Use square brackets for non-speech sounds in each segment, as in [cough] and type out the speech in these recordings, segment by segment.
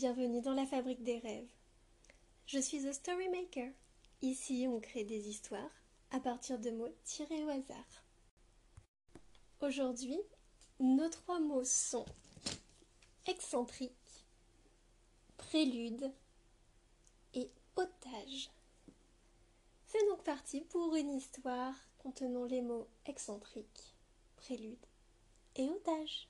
Bienvenue dans la fabrique des rêves. Je suis The Storymaker. Ici, on crée des histoires à partir de mots tirés au hasard. Aujourd'hui, nos trois mots sont excentrique, prélude et otage. C'est donc parti pour une histoire contenant les mots excentrique, prélude et otage.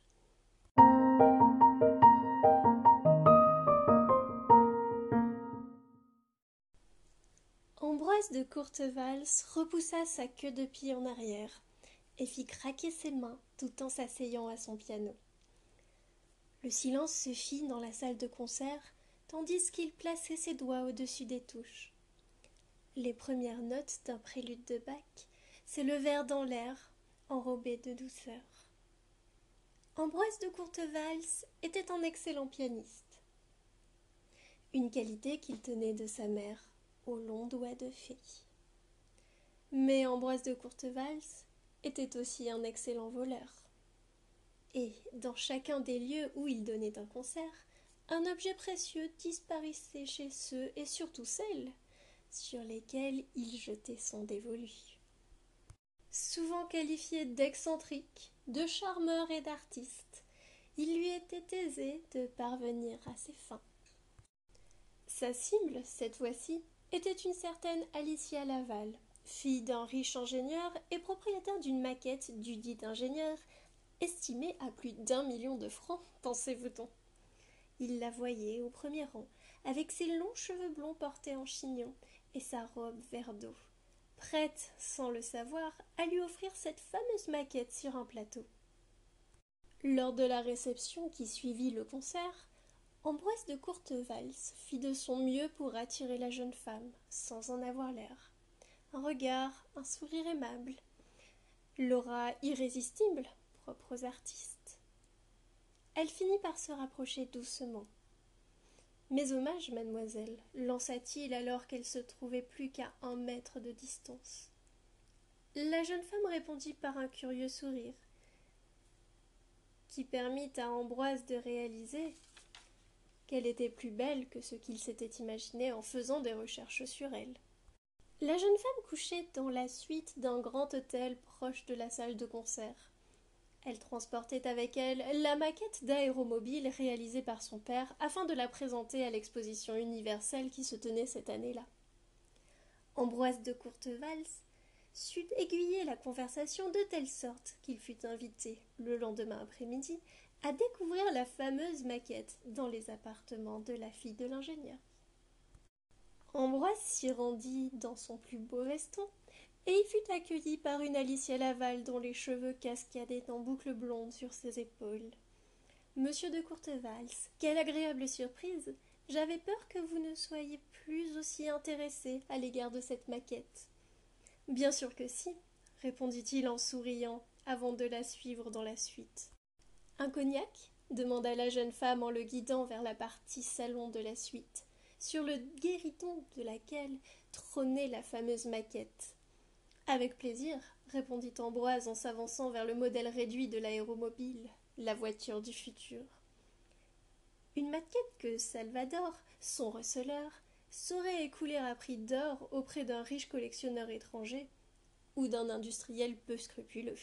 Ambroise de Courtevalse repoussa sa queue de pied en arrière et fit craquer ses mains tout en s'asseyant à son piano. Le silence se fit dans la salle de concert tandis qu'il plaçait ses doigts au-dessus des touches. Les premières notes d'un prélude de Bach s'élevèrent dans l'air, enrobées de douceur. Ambroise de Courtevalse était un excellent pianiste, une qualité qu'il tenait de sa mère longs doigts de fée. Mais Ambroise de Courtevalse était aussi un excellent voleur. Et, dans chacun des lieux où il donnait un concert, un objet précieux disparaissait chez ceux et surtout celles sur lesquels il jetait son dévolu. Souvent qualifié d'excentrique, de charmeur et d'artiste, il lui était aisé de parvenir à ses fins. Sa cible, cette fois-ci, était une certaine Alicia Laval, fille d'un riche ingénieur et propriétaire d'une maquette du dit ingénieur, estimée à plus d'un million de francs, [laughs] pensez-vous donc. Il la voyait au premier rang, avec ses longs cheveux blonds portés en chignon et sa robe vert d'eau, prête, sans le savoir, à lui offrir cette fameuse maquette sur un plateau. Lors de la réception qui suivit le concert, Ambroise de Courtevalse fit de son mieux pour attirer la jeune femme, sans en avoir l'air. Un regard, un sourire aimable, l'aura irrésistible, propre aux artistes. Elle finit par se rapprocher doucement. Mes hommages, mademoiselle, lança-t-il alors qu'elle se trouvait plus qu'à un mètre de distance. La jeune femme répondit par un curieux sourire, qui permit à Ambroise de réaliser qu'elle était plus belle que ce qu'il s'était imaginé en faisant des recherches sur elle. La jeune femme couchait dans la suite d'un grand hôtel proche de la salle de concert. Elle transportait avec elle la maquette d'aéromobile réalisée par son père afin de la présenter à l'exposition universelle qui se tenait cette année-là. Ambroise de Courtevalse sut aiguiller la conversation de telle sorte qu'il fut invité, le lendemain après-midi, à découvrir la fameuse maquette dans les appartements de la fille de l'ingénieur. Ambroise s'y rendit dans son plus beau veston et y fut accueilli par une Alicia Laval dont les cheveux cascadaient en boucles blondes sur ses épaules. Monsieur de Courtevalse, quelle agréable surprise. J'avais peur que vous ne soyez plus aussi intéressé à l'égard de cette maquette. Bien sûr que si, répondit-il en souriant avant de la suivre dans la suite. Un cognac demanda la jeune femme en le guidant vers la partie salon de la suite, sur le guériton de laquelle trônait la fameuse maquette. Avec plaisir, répondit Ambroise en s'avançant vers le modèle réduit de l'aéromobile, la voiture du futur. Une maquette que Salvador, son receleur, saurait écouler à prix d'or auprès d'un riche collectionneur étranger ou d'un industriel peu scrupuleux.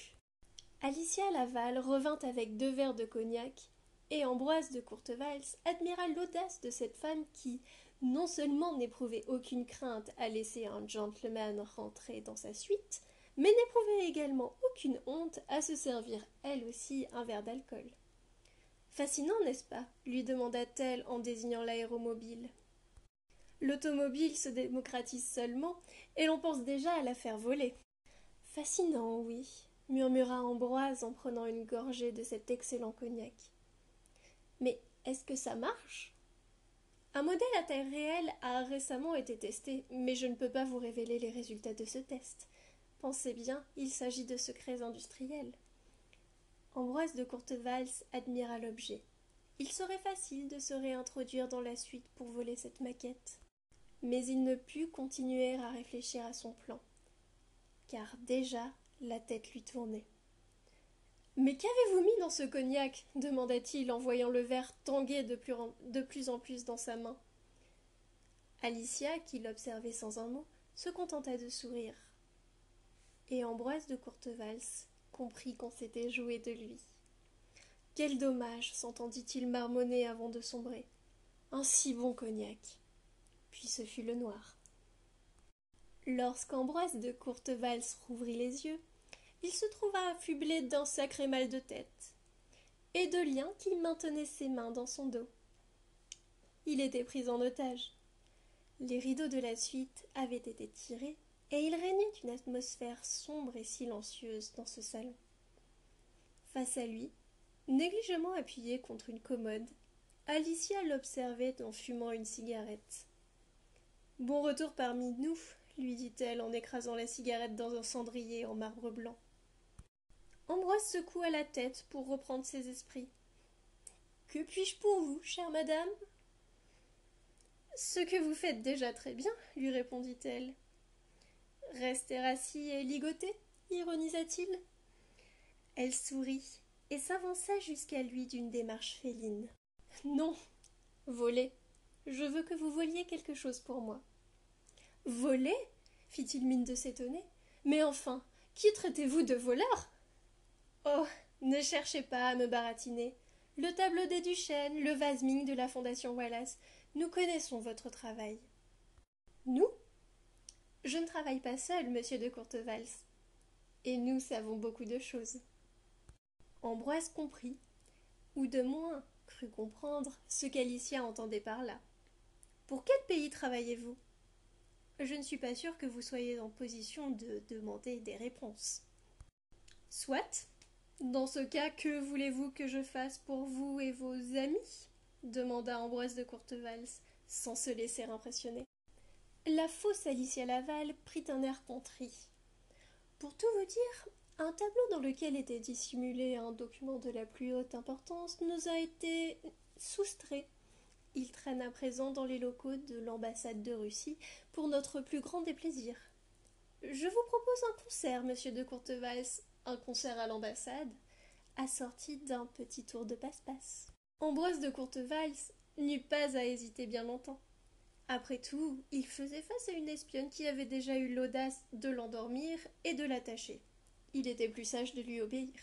Alicia Laval revint avec deux verres de cognac, et Ambroise de Courtevalse admira l'audace de cette femme qui, non seulement n'éprouvait aucune crainte à laisser un gentleman rentrer dans sa suite, mais n'éprouvait également aucune honte à se servir elle aussi un verre d'alcool. Fascinant, n'est-ce pas? lui demanda-t-elle en désignant l'aéromobile. L'automobile se démocratise seulement, et l'on pense déjà à la faire voler. Fascinant, oui, murmura Ambroise en prenant une gorgée de cet excellent cognac. Mais est-ce que ça marche? Un modèle à taille réelle a récemment été testé, mais je ne peux pas vous révéler les résultats de ce test. Pensez bien, il s'agit de secrets industriels. Ambroise de Courtevalse admira l'objet. Il serait facile de se réintroduire dans la suite pour voler cette maquette. Mais il ne put continuer à réfléchir à son plan, car déjà la tête lui tournait. Mais qu'avez-vous mis dans ce cognac? demanda-t-il en voyant le verre tanguer de plus, en, plus plus dans sa main. Alicia, qui l'observait sans un mot, se contenta de sourire. Et Ambroise de Courtevalse comprit qu'on s'était joué de lui. Quel dommage, s'entendit-il marmonner avant de sombrer. Un si bon cognac. Puis ce fut le noir. Lorsqu'Ambroise de Courtevalse rouvrit les yeux, il se trouva affublé d'un sacré mal de tête et de liens qui maintenaient ses mains dans son dos. Il était pris en otage. Les rideaux de la suite avaient été tirés et il régnait une atmosphère sombre et silencieuse dans ce salon. Face à lui, négligemment appuyé contre une commode, Alicia l'observait en fumant une cigarette. Bon retour parmi nous, lui dit-elle en écrasant la cigarette dans un cendrier en marbre blanc. Ambroise secoua la tête pour reprendre ses esprits. Que puis-je pour vous, chère madame? Ce que vous faites déjà très bien, lui répondit-elle. Rester assis et ligoter ironisa-t-il. Elle sourit et s'avança jusqu'à lui d'une démarche féline. Non, voler. Je veux que vous voliez quelque chose pour moi. Voler fit-il mine de s'étonner. Mais enfin, qui traitez-vous de voleur? Oh, ne cherchez pas à me baratiner. Le tableau des Duchesnes, le vase de la Fondation Wallace, nous connaissons votre travail. Nous? Je ne travaille pas seul, monsieur de Courtevalse. Et nous savons beaucoup de choses. Ambroise comprit, ou de moins crut comprendre, ce qu'Alicia entendait par là. Pour quel pays travaillez-vous? Je ne suis pas sûre que vous soyez en position de demander des réponses. Soit, dans ce cas, que voulez-vous que je fasse pour vous et vos amis demanda Ambroise de Courtevalse, sans se laisser impressionner. La fausse Alicia Laval prit un air contrit. Pour tout vous dire, un tableau dans lequel était dissimulé un document de la plus haute importance nous a été soustrait. Il traîne à présent dans les locaux de l'ambassade de Russie pour notre plus grand déplaisir. Je vous propose un concert, monsieur de Courtevalse, un concert à l'ambassade, assorti d'un petit tour de passe-passe. Ambroise de Courtevalse n'eut pas à hésiter bien longtemps. Après tout, il faisait face à une espionne qui avait déjà eu l'audace de l'endormir et de l'attacher. Il était plus sage de lui obéir.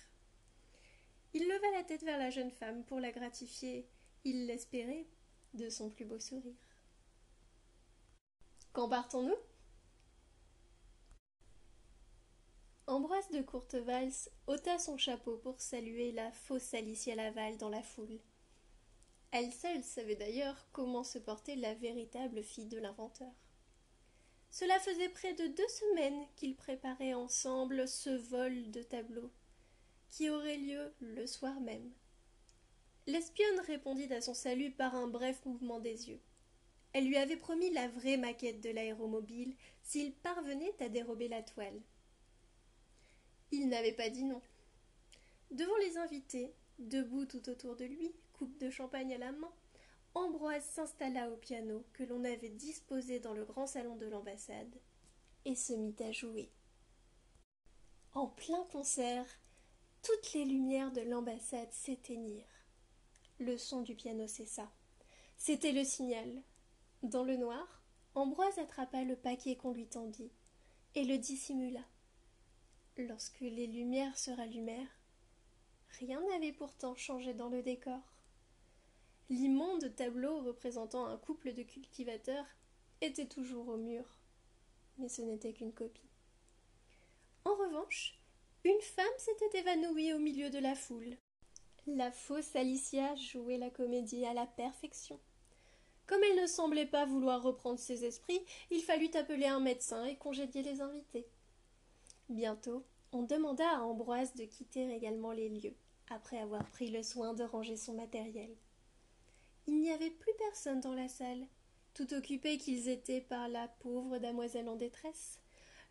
Il leva la tête vers la jeune femme pour la gratifier, il l'espérait, de son plus beau sourire. Quand partons-nous? Ambroise de Courtevalse ôta son chapeau pour saluer la fausse Alicia Laval dans la foule. Elle seule savait d'ailleurs comment se portait la véritable fille de l'inventeur. Cela faisait près de deux semaines qu'ils préparaient ensemble ce vol de tableaux, qui aurait lieu le soir même. L'espionne répondit à son salut par un bref mouvement des yeux. Elle lui avait promis la vraie maquette de l'aéromobile s'il parvenait à dérober la toile. Il n'avait pas dit non. Devant les invités, debout tout autour de lui, coupe de champagne à la main, Ambroise s'installa au piano que l'on avait disposé dans le grand salon de l'ambassade et se mit à jouer. En plein concert, toutes les lumières de l'ambassade s'éteignirent. Le son du piano cessa. C'était le signal. Dans le noir, Ambroise attrapa le paquet qu'on lui tendit et le dissimula. Lorsque les lumières se rallumèrent, rien n'avait pourtant changé dans le décor. L'immonde tableau représentant un couple de cultivateurs était toujours au mur, mais ce n'était qu'une copie. En revanche, une femme s'était évanouie au milieu de la foule. La fausse Alicia jouait la comédie à la perfection. Comme elle ne semblait pas vouloir reprendre ses esprits, il fallut appeler un médecin et congédier les invités. Bientôt, on demanda à Ambroise de quitter également les lieux, après avoir pris le soin de ranger son matériel. Il n'y avait plus personne dans la salle, tout occupés qu'ils étaient par la pauvre damoiselle en détresse,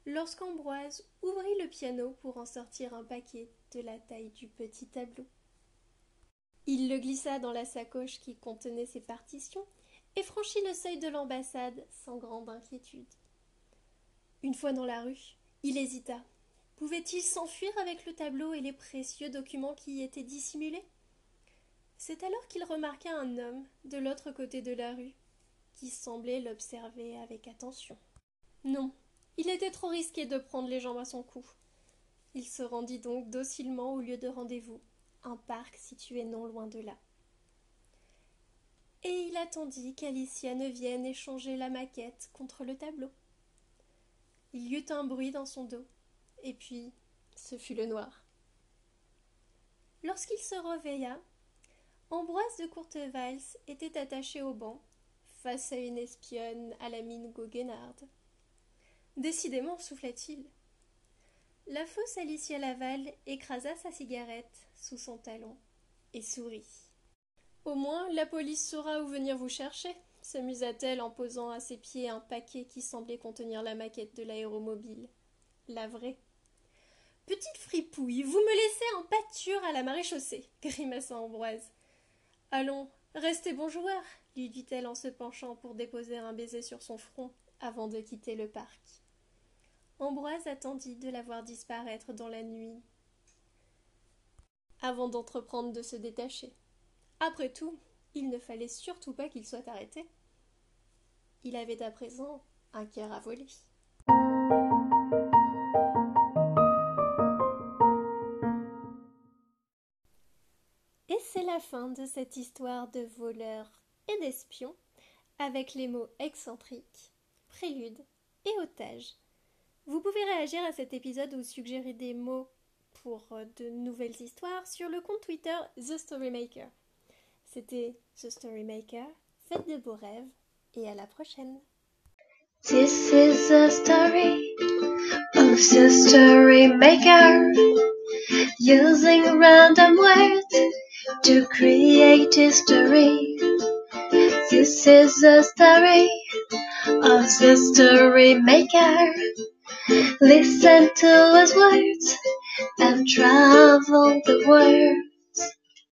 lorsqu'Ambroise ouvrit le piano pour en sortir un paquet de la taille du petit tableau. Il le glissa dans la sacoche qui contenait ses partitions et franchit le seuil de l'ambassade sans grande inquiétude. Une fois dans la rue, il hésita Pouvait-il s'enfuir avec le tableau et les précieux documents qui y étaient dissimulés? C'est alors qu'il remarqua un homme de l'autre côté de la rue, qui semblait l'observer avec attention. Non, il était trop risqué de prendre les jambes à son cou. Il se rendit donc docilement au lieu de rendez-vous, un parc situé non loin de là. Et il attendit qu'Alicia ne vienne échanger la maquette contre le tableau. Il y eut un bruit dans son dos, et puis ce fut le noir. Lorsqu'il se réveilla, Ambroise de Courtevalls était attaché au banc, face à une espionne à la mine goguenarde. Décidément, souffla-t-il. La fausse Alicia Laval écrasa sa cigarette sous son talon et sourit. Au moins, la police saura où venir vous chercher, s'amusa-t-elle en posant à ses pieds un paquet qui semblait contenir la maquette de l'aéromobile. La vraie. Petite fripouille, vous me laissez en pâture à la maréchaussée, grimaça Ambroise. Allons, restez bon joueur, lui dit-elle en se penchant pour déposer un baiser sur son front avant de quitter le parc. Ambroise attendit de la voir disparaître dans la nuit avant d'entreprendre de se détacher. Après tout, il ne fallait surtout pas qu'il soit arrêté. Il avait à présent un cœur à voler. Et c'est la fin de cette histoire de voleurs et d'espions avec les mots excentriques, prélude et otage. Vous pouvez réagir à cet épisode ou suggérer des mots pour euh, de nouvelles histoires sur le compte Twitter The Storymaker. C'était The Storymaker, faites de beaux rêves et à la prochaine. This is a story of the Storymaker using random words to create history. This is a story of the Storymaker. Listen to his words and travel the world.